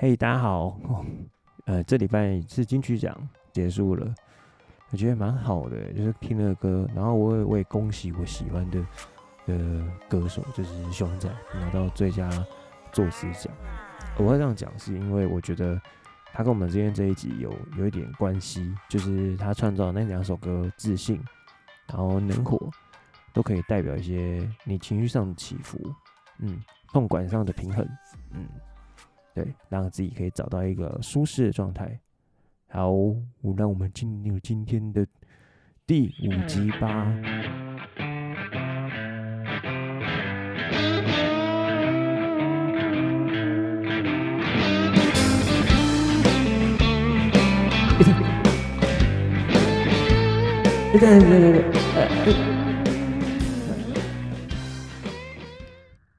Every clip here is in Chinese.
嘿，大家好，呃，这礼拜是金曲奖结束了，我觉得蛮好的，就是听了歌，然后我也我也恭喜我喜欢的的歌手，就是熊仔拿到最佳作词奖。我会这样讲，是因为我觉得他跟我们今天这一集有有一点关系，就是他创造那两首歌《自信》，然后《能火》，都可以代表一些你情绪上的起伏，嗯，痛感上的平衡，嗯。对，让自己可以找到一个舒适的状态。好，让我们进入今天的第五集吧。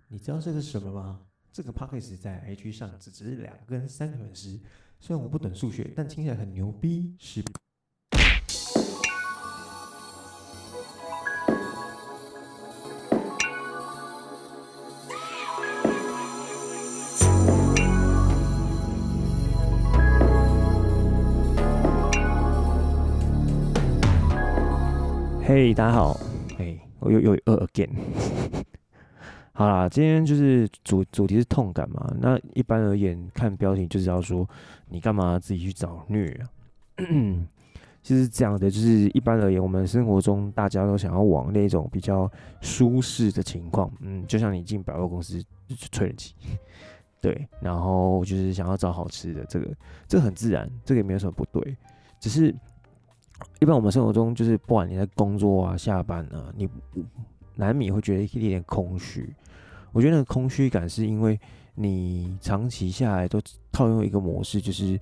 你知道这个是什么吗？这个 p a c k a g e 在 IG 上只值两跟三个粉丝，虽然我不懂数学，但听起来很牛逼，是。嘿，大家好，嘿，我又又呃 again。好啦，今天就是主主题是痛感嘛。那一般而言，看标题就知道说你干嘛自己去找虐啊？其 实这样的，就是一般而言，我们生活中大家都想要往那种比较舒适的情况，嗯，就像你进百货公司吹冷气，对，然后就是想要找好吃的，这个这个很自然，这个也没有什么不对，只是一般我们生活中就是不管你在工作啊、下班啊，你难免会觉得一点点空虚。我觉得那个空虚感是因为你长期下来都套用一个模式，就是，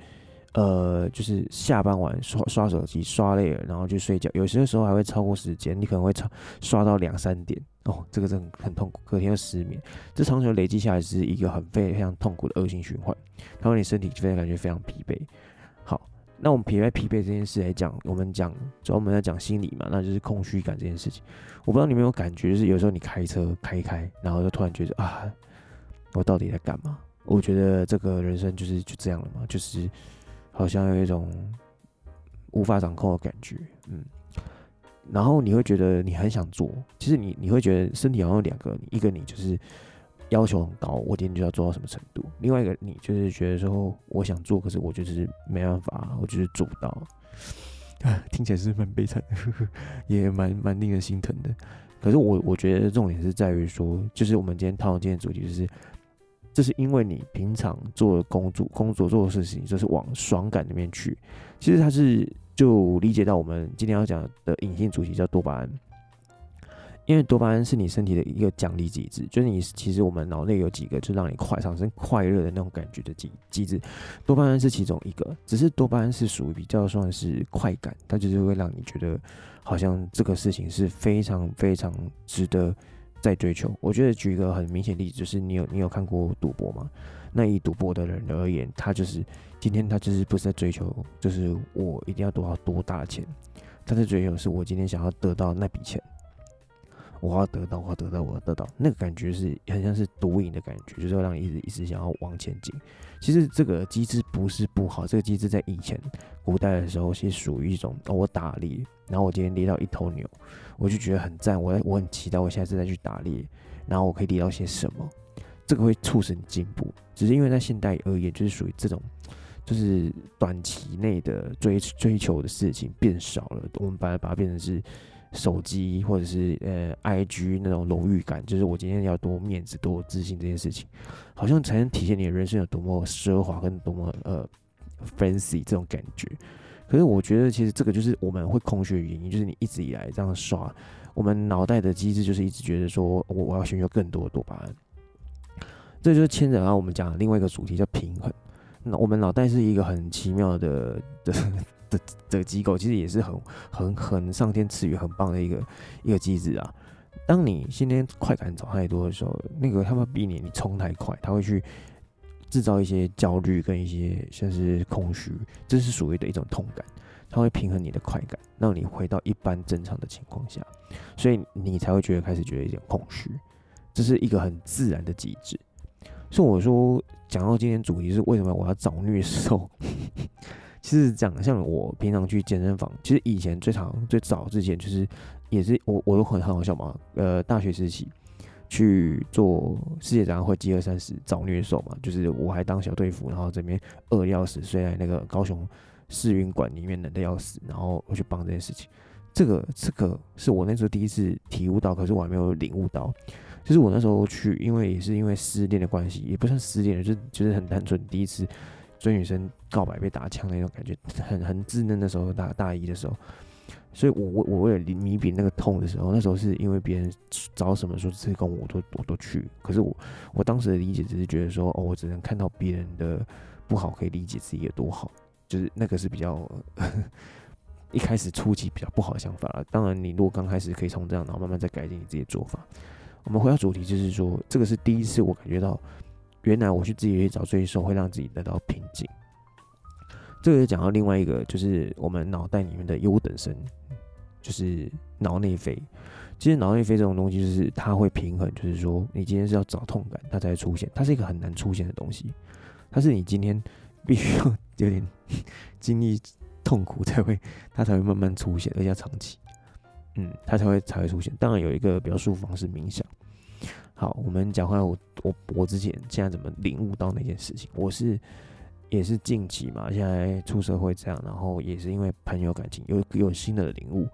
呃，就是下班晚刷刷手机刷累了，然后就睡觉，有些时候还会超过时间，你可能会超刷到两三点。哦，这个真的很痛苦，隔天又失眠，这长久累积下来是一个很非常痛苦的恶性循环，它会你身体非常感觉非常疲惫。那我们撇开疲惫这件事来讲，我们讲主要我们要讲心理嘛，那就是空虚感这件事情。我不知道你有没有感觉，就是有时候你开车开一开，然后就突然觉得啊，我到底在干嘛？我觉得这个人生就是就这样了嘛，就是好像有一种无法掌控的感觉，嗯。然后你会觉得你很想做，其实你你会觉得身体好像有两个，一个你就是。要求很高，我今天就要做到什么程度？另外一个，你就是觉得说我想做，可是我就是没办法，我就是做不到。啊，听起来是蛮悲惨的，也蛮蛮令人心疼的。可是我我觉得重点是在于说，就是我们今天讨论今天的主题，就是这是因为你平常做的工作、工作做的事情，就是往爽感里面去。其实它是就理解到我们今天要讲的隐性主题叫多巴胺。因为多巴胺是你身体的一个奖励机制，就是你其实我们脑内有几个就让你快产生快乐的那种感觉的机机制，多巴胺是其中一个，只是多巴胺是属于比较算是快感，它就是会让你觉得好像这个事情是非常非常值得再追求。我觉得举一个很明显例子，就是你有你有看过赌博吗？那以赌博的人而言，他就是今天他就是不是在追求，就是我一定要多少多大钱，他在追求是我今天想要得到那笔钱。我要得到，我要得到，我要得到，那个感觉是很像是毒瘾的感觉，就是要让你一直一直想要往前进。其实这个机制不是不好，这个机制在以前古代的时候是属于一种，哦，我打猎，然后我今天猎到一头牛，我就觉得很赞，我我很期待我下次再去打猎，然后我可以猎到些什么，这个会促使你进步。只是因为在现代而言，就是属于这种，就是短期内的追追求的事情变少了，我们把它把它变成是。手机或者是呃，IG 那种荣誉感，就是我今天要多面子、多自信这件事情，好像才能体现你的人生有多么奢华跟多么呃 fancy 这种感觉。可是我觉得，其实这个就是我们会空虚的原因，就是你一直以来这样刷，我们脑袋的机制就是一直觉得说我我要寻求更多的多巴胺。这就是牵扯到我们讲的另外一个主题叫平衡。那我们脑袋是一个很奇妙的的。的这个机构其实也是很很很上天赐予很棒的一个一个机制啊。当你今天快感找太多的时候，那个他们避免你冲太快，他会去制造一些焦虑跟一些像是空虚，这是属于的一种痛感，它会平衡你的快感，让你回到一般正常的情况下，所以你才会觉得开始觉得一点空虚，这是一个很自然的机制。所以我说，讲到今天主题是为什么我要找虐兽？其实讲像我平常去健身房，其实以前最常最早之前就是也是我我都很很好笑嘛。呃，大学时期去做世界展览会饥饿三十找虐手嘛，就是我还当小队服，然后这边饿的要死，睡在那个高雄试运馆里面冷的要死，然后我去帮这件事情。这个这个是我那时候第一次体悟到，可是我还没有领悟到。就是我那时候去，因为也是因为失恋的关系，也不算失恋，就是就是很单纯，第一次追女生告白被打枪那种感觉，很很稚嫩的时候，大大一的时候，所以我我我为了弥补那个痛的时候，那时候是因为别人找什么说这跟我都我都去，可是我我当时的理解只是觉得说，哦，我只能看到别人的不好，可以理解自己有多好，就是那个是比较 一开始初期比较不好的想法了。当然，你如果刚开始可以从这样，然后慢慢再改进你自己的做法。我们回到主题，就是说，这个是第一次我感觉到，原来我去自己去找罪受会让自己得到平静。这个就讲到另外一个，就是我们脑袋里面的优等生，就是脑内啡。其实脑内啡这种东西，就是它会平衡，就是说，你今天是要找痛感，它才会出现。它是一个很难出现的东西，它是你今天必须要有点 经历痛苦才会，它才会慢慢出现，而且要长期。嗯，它才会才会出现。当然有一个比较舒服方式，冥想。好，我们讲回来，我我我之前现在怎么领悟到那件事情？我是也是近期嘛，现在出社会这样，然后也是因为朋友感情有有新的领悟。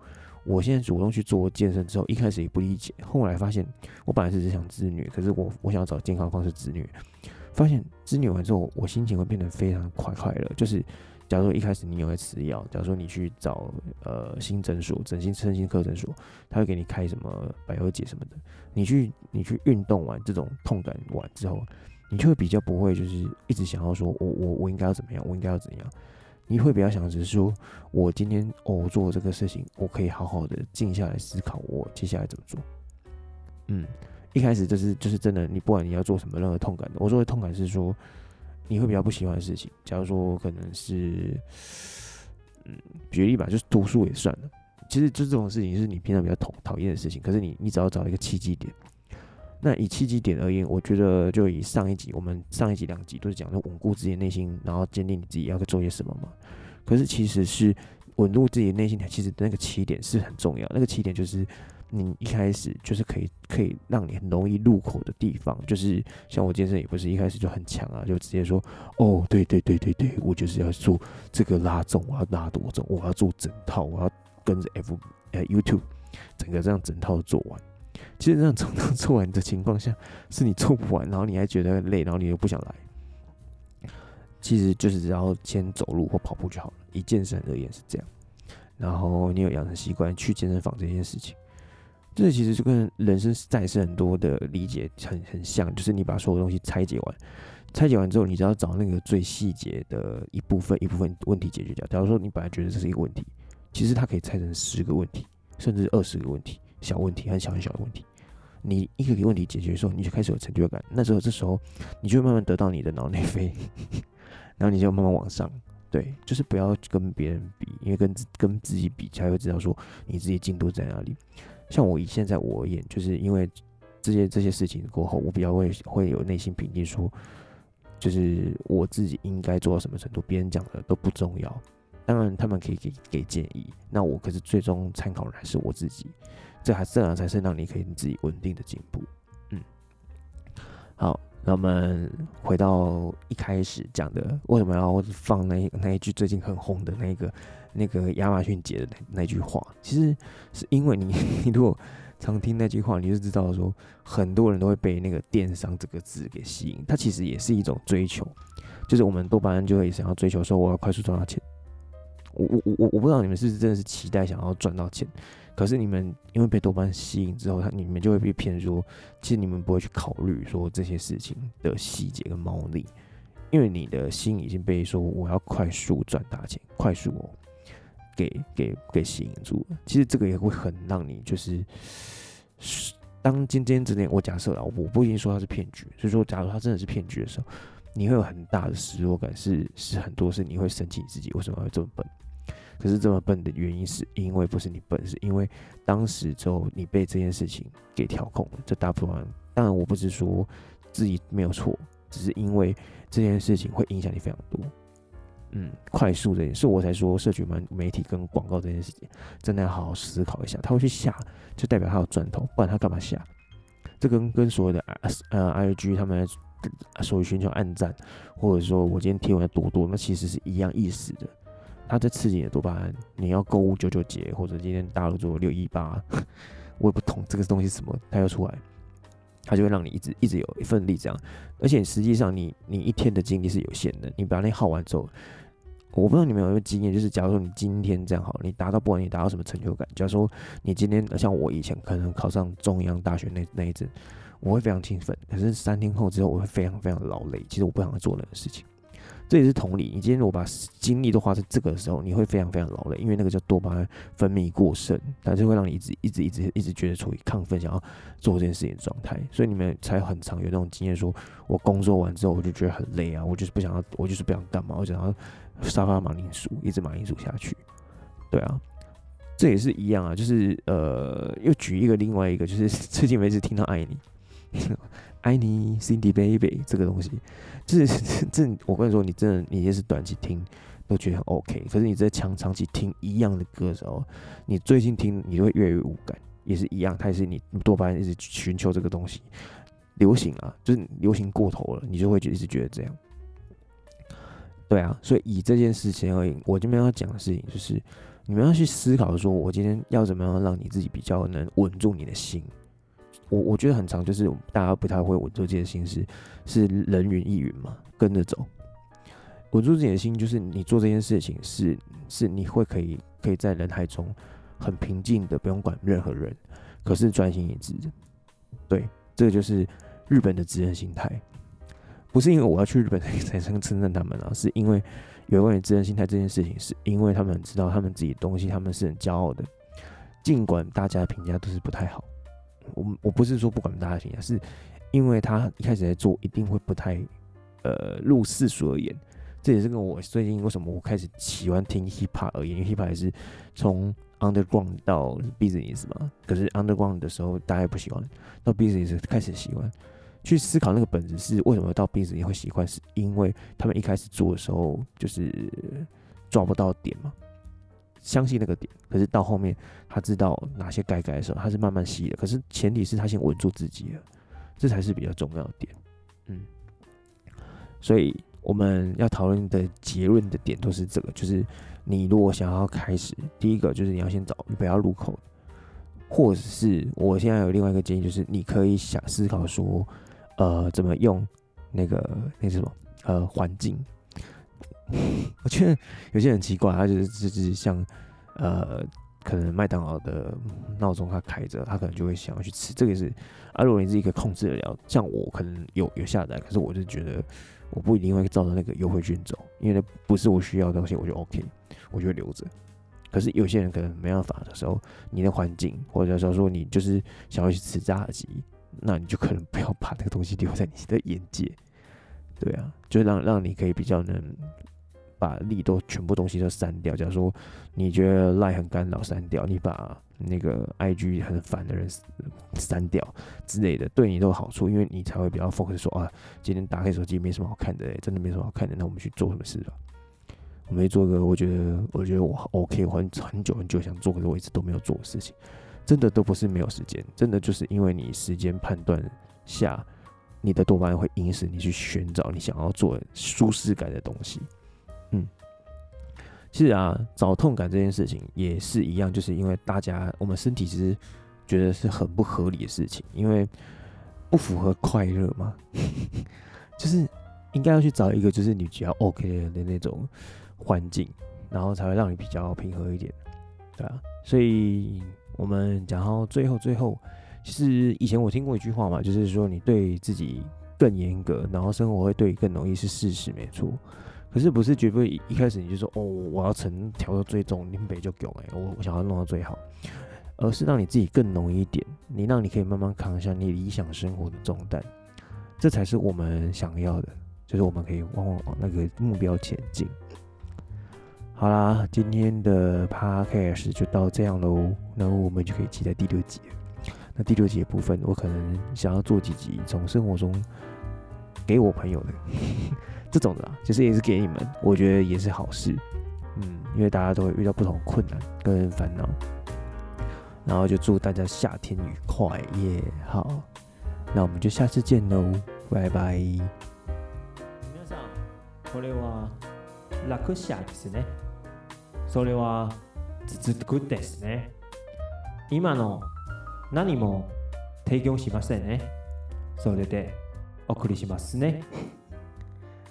我现在主动去做健身之后，一开始也不理解，后来发现我本来是只想自虐，可是我我想要找健康方式自虐，发现自虐完之后，我心情会变得非常快快乐，就是。假如说一开始你有在吃药，假如说你去找呃新诊所、整形身心科诊所，他会给你开什么百忧解什么的。你去你去运动完这种痛感完之后，你就会比较不会就是一直想要说我我我应该要怎么样，我应该要怎样。你会比较想只是说我今天哦做这个事情，我可以好好的静下来思考我接下来怎么做。嗯，一开始就是就是真的，你不管你要做什么任何痛感的，我说的痛感是说。你会比较不喜欢的事情，假如说可能是，嗯，举例吧，就是读书也算了。其实就这种事情是你平常比较讨讨厌的事情，可是你你只要找一个契机点。那以契机点而言，我觉得就以上一集我们上一集两集都是讲的稳固自己内心，然后坚定你自己要做些什么嘛。可是其实是稳固自己内心，其实那个起点是很重要，那个起点就是。你一开始就是可以可以让你很容易入口的地方，就是像我健身也不是一开始就很强啊，就直接说哦，对对对对对，我就是要做这个拉重，我要拉多重，我要做整套，我要跟着 F 呃 YouTube 整个这样整套做完。其实这样整套做完的情况下，是你做不完，然后你还觉得累，然后你又不想来。其实就是只要先走路或跑步就好了。以健身而言是这样，然后你有养成习惯去健身房这件事情。这其实就跟人生在世很多的理解很很像，就是你把所有东西拆解完，拆解完之后，你只要找那个最细节的一部分，一部分问题解决掉。假如说你本来觉得这是一个问题，其实它可以拆成十个问题，甚至二十个问题，小问题很小很小的问题。你一个一个问题解决的时候，你就开始有成就感。那时候这时候，你就会慢慢得到你的脑内啡，然后你就慢慢往上。对，就是不要跟别人比，因为跟跟自己比，才会知道说你自己进度在哪里。像我以现在我而言，就是因为这些这些事情过后，我比较会会有内心平静，说就是我自己应该做到什么程度，别人讲的都不重要。当然他们可以给给建议，那我可是最终参考人还是我自己，这还这样才是让你可以自己稳定的进步。嗯，好，那我们回到一开始讲的，为什么要放那那一句最近很红的那个？那个亚马逊姐的那那句话，其实是因为你，你如果常听那句话，你就知道说，很多人都会被那个电商这个字给吸引。它其实也是一种追求，就是我们多半就会想要追求说，我要快速赚到钱。我我我我不知道你们是不是真的是期待想要赚到钱，可是你们因为被多巴胺吸引之后，他你们就会被骗说，其实你们不会去考虑说这些事情的细节跟猫腻，因为你的心已经被说我要快速赚大钱，快速哦。给给给吸引住了，其实这个也会很让你就是，当今天这点我假设了，我不一定说它是骗局，所以说假如它真的是骗局的时候，你会有很大的失落感，是是很多事你会生气你自己为什么会这么笨，可是这么笨的原因是因为不是你笨，是因为当时之后你被这件事情给调控，这大部分当然我不是说自己没有错，只是因为这件事情会影响你非常多。嗯，快速这件事，我才说社群媒媒体跟广告这件事情，真的要好好思考一下。他会去下，就代表他有赚头，不然他干嘛下？这跟跟所谓的呃 I G 他们所谓寻求暗赞，或者说我今天贴文要多多，那其实是一样意思的。他在刺激你的多巴胺，你要购物九九节，或者今天大陆做六一八，我也不懂这个东西什么，它要出来，它就会让你一直一直有一份力这样。而且实际上你你一天的精力是有限的，你把那耗完之后。我不知道你们有没有经验，就是假如说你今天这样好，你达到不管你达到什么成就感，假如说你今天像我以前可能考上中央大学那那一阵，我会非常兴奋，可是三天后之后我会非常非常劳累，其实我不想做那个事情。这也是同理，你今天如果把精力都花在这个的时候，你会非常非常劳累，因为那个叫多巴胺分泌过剩，它就会让你一直一直一直一直觉得处于亢奋，想要做这件事情的状态。所以你们才很常有那种经验，说我工作完之后我就觉得很累啊，我就是不想要，我就是不想干嘛，我想要。沙发马铃薯，一直马铃薯下去，对啊，这也是一样啊，就是呃，又举一个另外一个，就是最近我一直听到爱你，爱你，Cindy Baby 这个东西，就是 这，我跟你说，你真的，你也是短期听都觉得很 OK，可是你在长长期听一样的歌的时候，你最近听你就会越来越无感，也是一样，它也是你多巴胺一直寻求这个东西，流行啊，就是流行过头了，你就会一直觉得这样。对啊，所以以这件事情而言，我这边要讲的事情就是，你们要去思考说，我今天要怎么样让你自己比较能稳住你的心。我我觉得很长就是大家不太会稳住自己的心，是是人云亦云嘛，跟着走。稳住自己的心，就是你做这件事情是是你会可以可以在人海中很平静的，不用管任何人，可是专心一致的。对，这个就是日本的职人心态。不是因为我要去日本 才称称赞他们啊，是因为有关于职人心态这件事情，是因为他们知道他们自己的东西，他们是很骄傲的。尽管大家的评价都是不太好，我我不是说不管大家评价，是因为他一开始在做，一定会不太呃入世俗而言。这也是跟我最近为什么我开始喜欢听 hip hop 而言，因为 hip hop 也是从 underground 到 business 嘛。可是 underground 的时候大家也不喜欢，到 business 开始喜欢。去思考那个本质是为什么到彼此也会习惯，是因为他们一开始做的时候就是抓不到点嘛，相信那个点，可是到后面他知道哪些该改的时候，他是慢慢吸的。可是前提是他先稳住自己了，这才是比较重要的点。嗯，所以我们要讨论的结论的点都是这个，就是你如果想要开始，第一个就是你要先找不要入口，或者是我现在有另外一个建议，就是你可以想思考说。呃，怎么用那个那是什么？呃，环境。我觉得有些人很奇怪，他就是就是像呃，可能麦当劳的闹钟他开着，他可能就会想要去吃。这个是啊，如果你自己可以控制得了，像我可能有有下载，可是我就觉得我不一定会照着那个优惠券走，因为那不是我需要的东西，我就 OK，我就留着。可是有些人可能没办法的时候，你的环境，或者说说你就是想要去吃炸鸡。那你就可能不要把那个东西留在你的眼界，对啊，就让让你可以比较能把力都全部东西都删掉。假如说你觉得赖很干扰，删掉；你把那个 IG 很烦的人删掉之类的，对你都有好处，因为你才会比较 focus 说啊，今天打开手机没什么好看的，真的没什么好看的，那我们去做什么事吧？我们做个我觉得我觉得我 OK，我很很久很久想做，可是我一直都没有做的事情。真的都不是没有时间，真的就是因为你时间判断下，你的多巴胺会引使你去寻找你想要做舒适感的东西。嗯，其实啊，找痛感这件事情也是一样，就是因为大家我们身体其实觉得是很不合理的事情，因为不符合快乐嘛，就是应该要去找一个就是你比较 OK 的那种环境，然后才会让你比较平和一点，对啊，所以。我们讲到最后，最后，其实以前我听过一句话嘛，就是说你对自己更严格，然后生活会对你更容易，是事实，没错。可是不是绝对一开始你就说哦，我要成调到最重，林北就给我，我我想要弄到最好，而是让你自己更容易一点，你让你可以慢慢扛下你理想生活的重担，这才是我们想要的，就是我们可以往往往那个目标前进。好啦，今天的 podcast 就到这样喽，然后我们就可以期待第六集。那第六集的部分，我可能想要做几集，从生活中给我朋友的这种的，其实也是给你们，我觉得也是好事。嗯，因为大家都会遇到不同困难跟烦恼，然后就祝大家夏天愉快耶！Yeah, 好，那我们就下次见喽，拜拜。皆さん、これは楽车ですね。それは続くですね。今の何も提供しませんね。それでお送りしますね。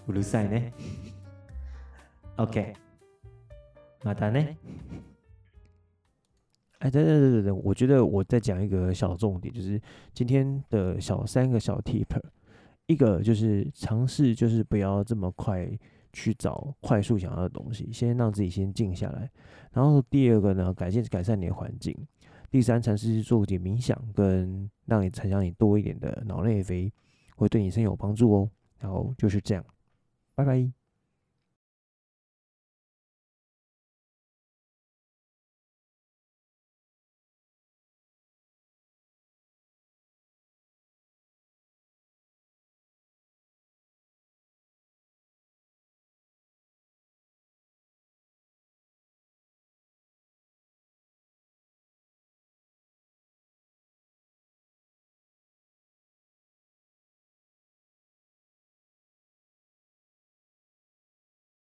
うるさいね。OK。马达呢？哎，等等等等，我觉得我再讲一个小重点，就是今天的小三个小 tip，一个就是尝试，就是不要这么快去找快速想要的东西，先让自己先静下来。然后第二个呢，改进改善你的环境。第三，尝试做一点冥想，跟让你增强你多一点的脑内啡，会对你身有帮助哦。然后就是这样， 拜拜。